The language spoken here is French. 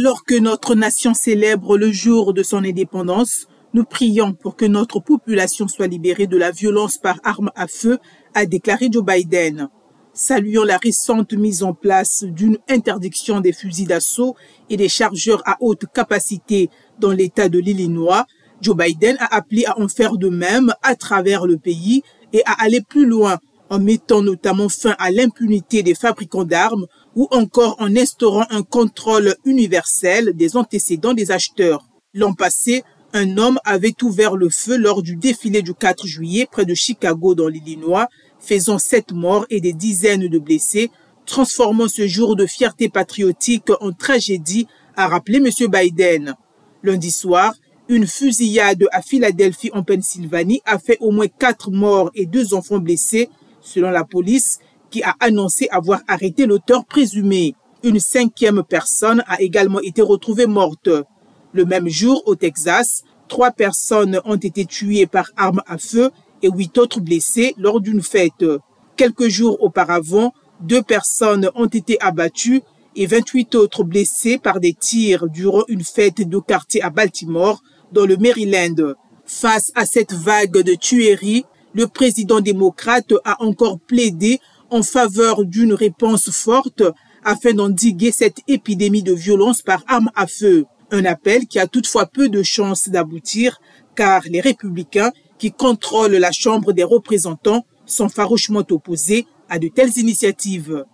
Alors que notre nation célèbre le jour de son indépendance, nous prions pour que notre population soit libérée de la violence par arme à feu, a déclaré Joe Biden. Saluant la récente mise en place d'une interdiction des fusils d'assaut et des chargeurs à haute capacité dans l'État de l'Illinois, Joe Biden a appelé à en faire de même à travers le pays et à aller plus loin en mettant notamment fin à l'impunité des fabricants d'armes ou encore en instaurant un contrôle universel des antécédents des acheteurs. L'an passé, un homme avait ouvert le feu lors du défilé du 4 juillet près de Chicago dans l'Illinois, faisant sept morts et des dizaines de blessés, transformant ce jour de fierté patriotique en tragédie, a rappelé M. Biden. Lundi soir, une fusillade à Philadelphie en Pennsylvanie a fait au moins quatre morts et deux enfants blessés, selon la police, qui a annoncé avoir arrêté l'auteur présumé. Une cinquième personne a également été retrouvée morte. Le même jour, au Texas, trois personnes ont été tuées par arme à feu et huit autres blessées lors d'une fête. Quelques jours auparavant, deux personnes ont été abattues et 28 autres blessées par des tirs durant une fête de quartier à Baltimore, dans le Maryland. Face à cette vague de tueries, le président démocrate a encore plaidé en faveur d'une réponse forte afin d'endiguer cette épidémie de violence par arme à feu. Un appel qui a toutefois peu de chances d'aboutir car les républicains qui contrôlent la Chambre des représentants sont farouchement opposés à de telles initiatives.